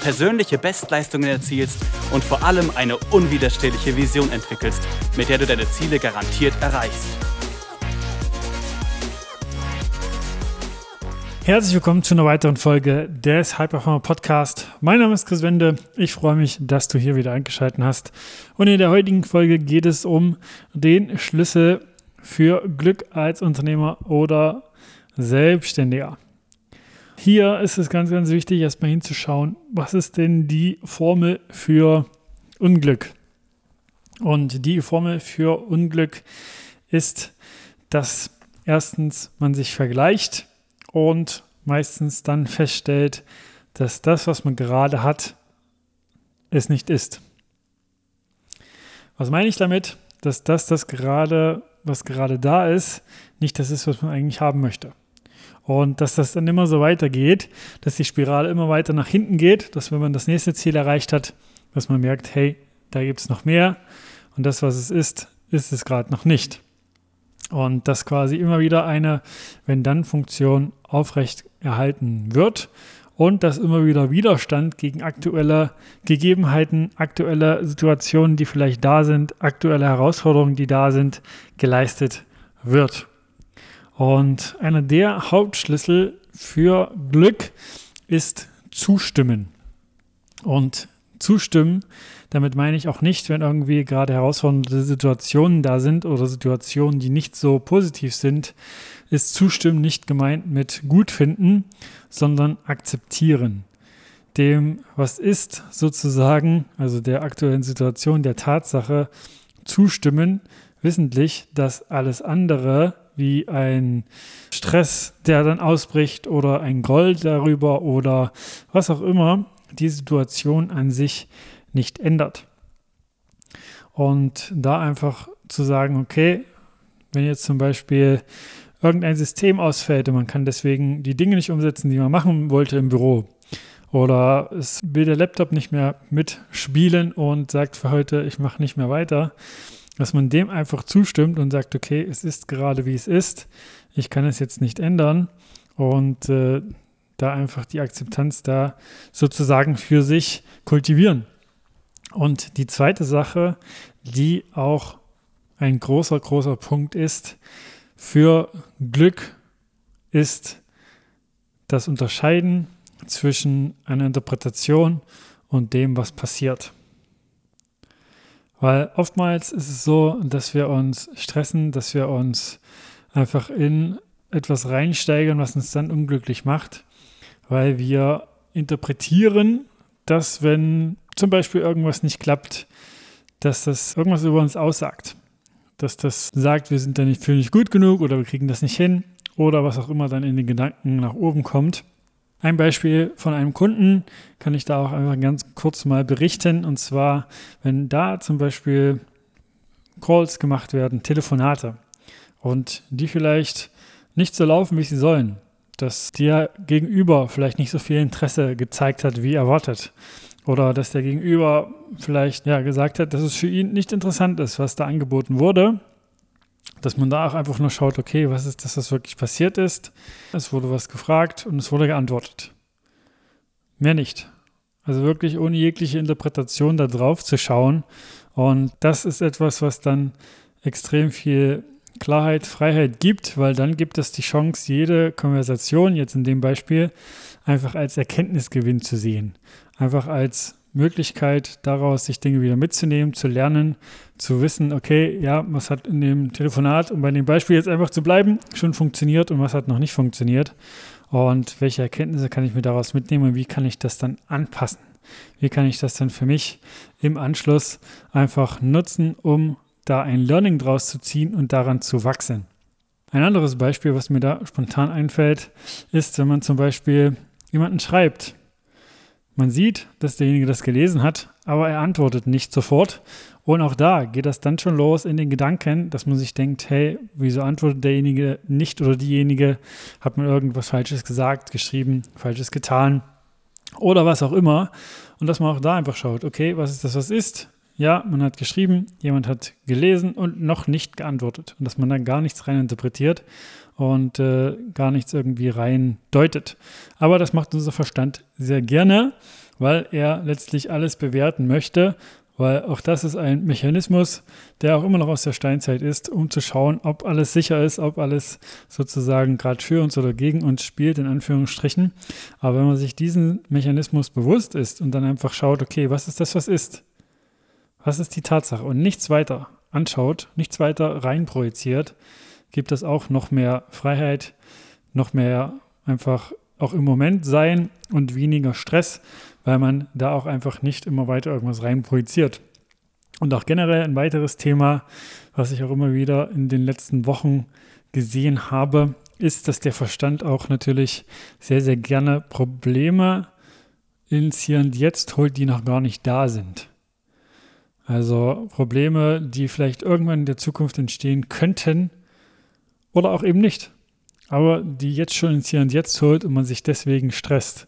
persönliche Bestleistungen erzielst und vor allem eine unwiderstehliche Vision entwickelst, mit der du deine Ziele garantiert erreichst. Herzlich willkommen zu einer weiteren Folge des High Performer Podcast. Mein Name ist Chris Wende. Ich freue mich, dass du hier wieder eingeschaltet hast. Und in der heutigen Folge geht es um den Schlüssel für Glück als Unternehmer oder Selbstständiger. Hier ist es ganz, ganz wichtig, erstmal hinzuschauen, was ist denn die Formel für Unglück? Und die Formel für Unglück ist, dass erstens man sich vergleicht und meistens dann feststellt, dass das, was man gerade hat, es nicht ist. Was meine ich damit? Dass das, das gerade, was gerade da ist, nicht das ist, was man eigentlich haben möchte. Und dass das dann immer so weitergeht, dass die Spirale immer weiter nach hinten geht, dass wenn man das nächste Ziel erreicht hat, dass man merkt, hey, da gibt es noch mehr und das, was es ist, ist es gerade noch nicht. Und dass quasi immer wieder eine Wenn-Dann-Funktion aufrecht erhalten wird und dass immer wieder Widerstand gegen aktuelle Gegebenheiten, aktuelle Situationen, die vielleicht da sind, aktuelle Herausforderungen, die da sind, geleistet wird. Und einer der Hauptschlüssel für Glück ist Zustimmen. Und zustimmen, damit meine ich auch nicht, wenn irgendwie gerade herausfordernde Situationen da sind oder Situationen, die nicht so positiv sind, ist Zustimmen nicht gemeint mit gut finden, sondern akzeptieren. Dem, was ist, sozusagen, also der aktuellen Situation, der Tatsache, zustimmen, wissentlich, dass alles andere wie ein Stress, der dann ausbricht oder ein Gold darüber oder was auch immer die Situation an sich nicht ändert. Und da einfach zu sagen, okay, wenn jetzt zum Beispiel irgendein System ausfällt und man kann deswegen die Dinge nicht umsetzen, die man machen wollte im Büro, oder es will der Laptop nicht mehr mitspielen und sagt für heute, ich mache nicht mehr weiter, dass man dem einfach zustimmt und sagt, okay, es ist gerade wie es ist, ich kann es jetzt nicht ändern und äh, da einfach die Akzeptanz da sozusagen für sich kultivieren. Und die zweite Sache, die auch ein großer, großer Punkt ist für Glück, ist das Unterscheiden zwischen einer Interpretation und dem, was passiert. Weil oftmals ist es so, dass wir uns stressen, dass wir uns einfach in etwas reinsteigern, was uns dann unglücklich macht, weil wir interpretieren, dass wenn zum Beispiel irgendwas nicht klappt, dass das irgendwas über uns aussagt. Dass das sagt, wir sind da nicht für nicht gut genug oder wir kriegen das nicht hin oder was auch immer dann in den Gedanken nach oben kommt. Ein Beispiel von einem Kunden kann ich da auch einfach ganz kurz mal berichten. Und zwar, wenn da zum Beispiel Calls gemacht werden, Telefonate, und die vielleicht nicht so laufen, wie sie sollen, dass der Gegenüber vielleicht nicht so viel Interesse gezeigt hat, wie erwartet. Oder dass der Gegenüber vielleicht ja, gesagt hat, dass es für ihn nicht interessant ist, was da angeboten wurde dass man da auch einfach nur schaut, okay, was ist das, was wirklich passiert ist. Es wurde was gefragt und es wurde geantwortet. Mehr nicht. Also wirklich ohne jegliche Interpretation da drauf zu schauen. Und das ist etwas, was dann extrem viel Klarheit, Freiheit gibt, weil dann gibt es die Chance, jede Konversation, jetzt in dem Beispiel, einfach als Erkenntnisgewinn zu sehen. Einfach als Möglichkeit, daraus sich Dinge wieder mitzunehmen, zu lernen, zu wissen, okay, ja, was hat in dem Telefonat, um bei dem Beispiel jetzt einfach zu bleiben, schon funktioniert und was hat noch nicht funktioniert und welche Erkenntnisse kann ich mir daraus mitnehmen und wie kann ich das dann anpassen? Wie kann ich das dann für mich im Anschluss einfach nutzen, um da ein Learning draus zu ziehen und daran zu wachsen? Ein anderes Beispiel, was mir da spontan einfällt, ist, wenn man zum Beispiel jemanden schreibt, Man sieht, dass derjenige das gelesen hat, aber er antwortet nicht sofort. Und auch da geht das dann schon los in den Gedanken, dass man sich denkt, hey, wieso antwortet derjenige nicht oder diejenige? Hat man irgendwas Falsches gesagt, geschrieben, Falsches getan oder was auch immer. Und dass man auch da einfach schaut, okay, was ist das, was ist? Ja, man hat geschrieben, jemand hat gelesen und noch nicht geantwortet. Und dass man dann gar nichts rein interpretiert und äh, gar nichts irgendwie rein deutet. Aber das macht unser Verstand sehr gerne, weil er letztlich alles bewerten möchte, weil auch das ist ein Mechanismus, der auch immer noch aus der Steinzeit ist, um zu schauen, ob alles sicher ist, ob alles sozusagen gerade für uns oder gegen uns spielt, in Anführungsstrichen. Aber wenn man sich diesen Mechanismus bewusst ist und dann einfach schaut, okay, was ist das, was ist? Was ist die Tatsache? Und nichts weiter anschaut, nichts weiter reinprojiziert, gibt es auch noch mehr Freiheit, noch mehr einfach auch im Moment sein und weniger Stress, weil man da auch einfach nicht immer weiter irgendwas reinprojiziert. Und auch generell ein weiteres Thema, was ich auch immer wieder in den letzten Wochen gesehen habe, ist, dass der Verstand auch natürlich sehr, sehr gerne Probleme ins Hier und Jetzt holt, die noch gar nicht da sind. Also Probleme, die vielleicht irgendwann in der Zukunft entstehen könnten, oder auch eben nicht. Aber die jetzt schon ins Hier und Jetzt holt und man sich deswegen stresst.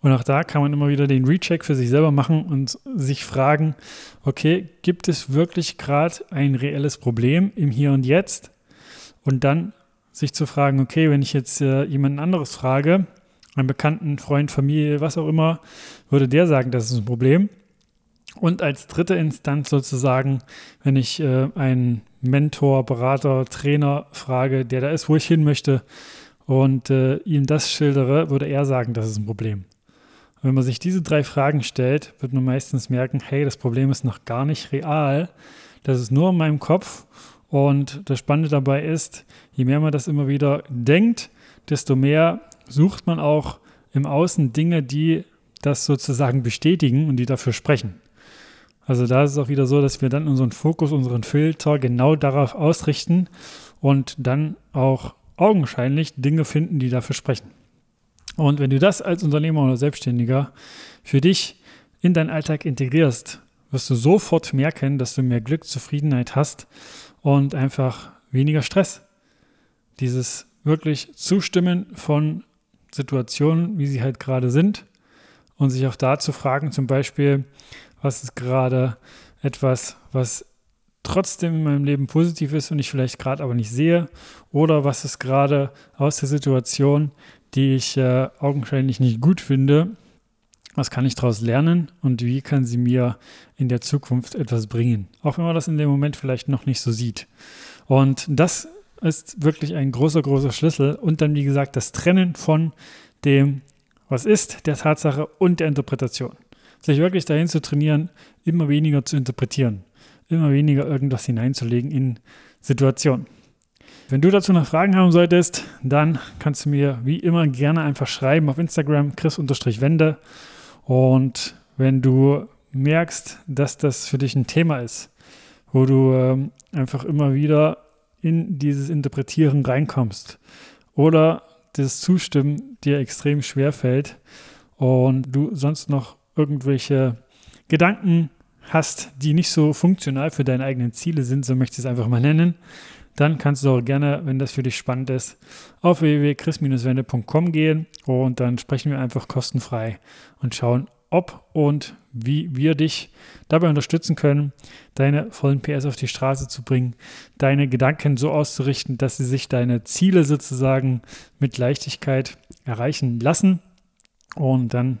Und auch da kann man immer wieder den Recheck für sich selber machen und sich fragen, okay, gibt es wirklich gerade ein reelles Problem im Hier und Jetzt? Und dann sich zu fragen, okay, wenn ich jetzt äh, jemanden anderes frage, einen Bekannten, Freund, Familie, was auch immer, würde der sagen, das ist ein Problem. Und als dritte Instanz sozusagen, wenn ich äh, einen Mentor, Berater, Trainer frage, der da ist, wo ich hin möchte und äh, ihm das schildere, würde er sagen, das ist ein Problem. Und wenn man sich diese drei Fragen stellt, wird man meistens merken, hey, das Problem ist noch gar nicht real. Das ist nur in meinem Kopf. Und das Spannende dabei ist, je mehr man das immer wieder denkt, desto mehr sucht man auch im Außen Dinge, die das sozusagen bestätigen und die dafür sprechen. Also da ist es auch wieder so, dass wir dann unseren Fokus, unseren Filter genau darauf ausrichten und dann auch augenscheinlich Dinge finden, die dafür sprechen. Und wenn du das als Unternehmer oder Selbstständiger für dich in deinen Alltag integrierst, wirst du sofort merken, dass du mehr Glück, Zufriedenheit hast und einfach weniger Stress. Dieses wirklich Zustimmen von Situationen, wie sie halt gerade sind und sich auch da zu fragen, zum Beispiel, was ist gerade etwas, was trotzdem in meinem Leben positiv ist und ich vielleicht gerade aber nicht sehe? Oder was ist gerade aus der Situation, die ich äh, augenscheinlich nicht gut finde, was kann ich daraus lernen und wie kann sie mir in der Zukunft etwas bringen, auch wenn man das in dem Moment vielleicht noch nicht so sieht. Und das ist wirklich ein großer, großer Schlüssel. Und dann, wie gesagt, das Trennen von dem, was ist, der Tatsache und der Interpretation sich wirklich dahin zu trainieren, immer weniger zu interpretieren, immer weniger irgendwas hineinzulegen in Situationen. Wenn du dazu noch Fragen haben solltest, dann kannst du mir wie immer gerne einfach schreiben auf Instagram chris-wende und wenn du merkst, dass das für dich ein Thema ist, wo du ähm, einfach immer wieder in dieses Interpretieren reinkommst oder das Zustimmen dir extrem schwer fällt und du sonst noch irgendwelche Gedanken hast, die nicht so funktional für deine eigenen Ziele sind, so möchte ich es einfach mal nennen, dann kannst du auch gerne, wenn das für dich spannend ist, auf www.chris-wende.com gehen und dann sprechen wir einfach kostenfrei und schauen, ob und wie wir dich dabei unterstützen können, deine vollen PS auf die Straße zu bringen, deine Gedanken so auszurichten, dass sie sich deine Ziele sozusagen mit Leichtigkeit erreichen lassen. Und dann